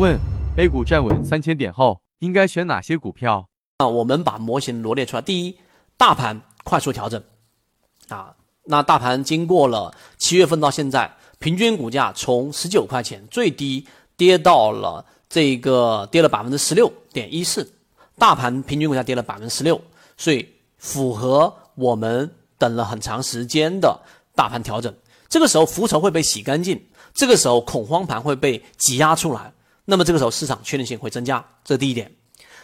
问：A 股站稳三千点后，应该选哪些股票？啊，我们把模型罗列出来。第一，大盘快速调整，啊，那大盘经过了七月份到现在，平均股价从十九块钱最低跌到了这个跌了百分之十六点一四，大盘平均股价跌了百分之十六，所以符合我们等了很长时间的大盘调整。这个时候浮筹会被洗干净，这个时候恐慌盘会被挤压出来。那么这个时候市场确定性会增加，这是第一点。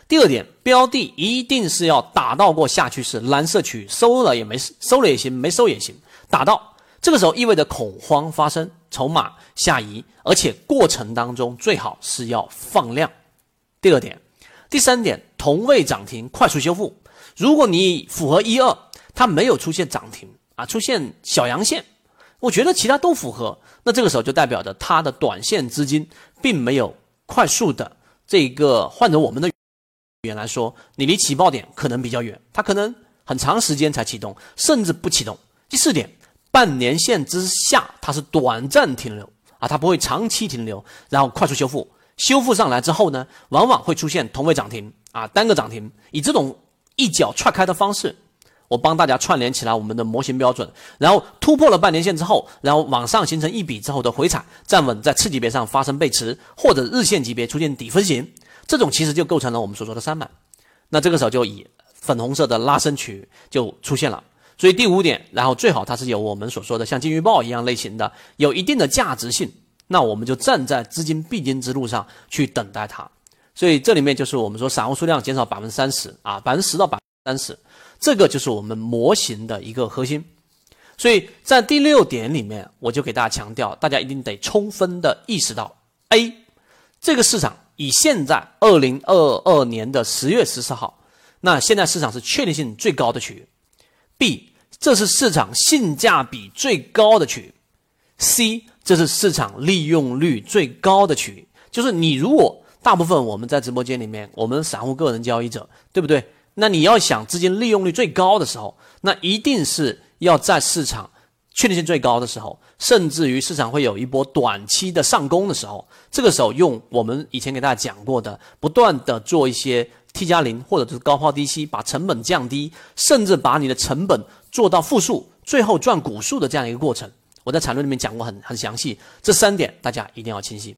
第二点，标的一定是要打到过下趋势，蓝色区域收了也没收了也行，没收也行，打到这个时候意味着恐慌发生，筹码下移，而且过程当中最好是要放量。第二点，第三点，同位涨停快速修复。如果你符合一二，它没有出现涨停啊，出现小阳线，我觉得其他都符合，那这个时候就代表着它的短线资金并没有。快速的这个换成我们的语言来说，你离起爆点可能比较远，它可能很长时间才启动，甚至不启动。第四点，半年线之下它是短暂停留啊，它不会长期停留，然后快速修复，修复上来之后呢，往往会出现同位涨停啊，单个涨停，以这种一脚踹开的方式。我帮大家串联起来我们的模型标准，然后突破了半年线之后，然后往上形成一笔之后的回踩站稳，在次级别上发生背驰，或者日线级别出现底分型，这种其实就构成了我们所说的三板。那这个时候就以粉红色的拉升区就出现了。所以第五点，然后最好它是有我们所说的像金鱼报一样类型的，有一定的价值性，那我们就站在资金必经之路上去等待它。所以这里面就是我们说散户数量减少百分之三十啊，百分之十到百分之三十。这个就是我们模型的一个核心，所以在第六点里面，我就给大家强调，大家一定得充分的意识到：A，这个市场以现在二零二二年的十月十四号，那现在市场是确定性最高的区域；B，这是市场性价比最高的区域；C，这是市场利用率最高的区域。就是你如果大部分我们在直播间里面，我们散户个人交易者，对不对？那你要想资金利用率最高的时候，那一定是要在市场确定性最高的时候，甚至于市场会有一波短期的上攻的时候，这个时候用我们以前给大家讲过的，不断的做一些 T 加零或者是高抛低吸，把成本降低，甚至把你的成本做到负数，最后赚股数的这样一个过程，我在缠论里面讲过很很详细，这三点大家一定要清晰。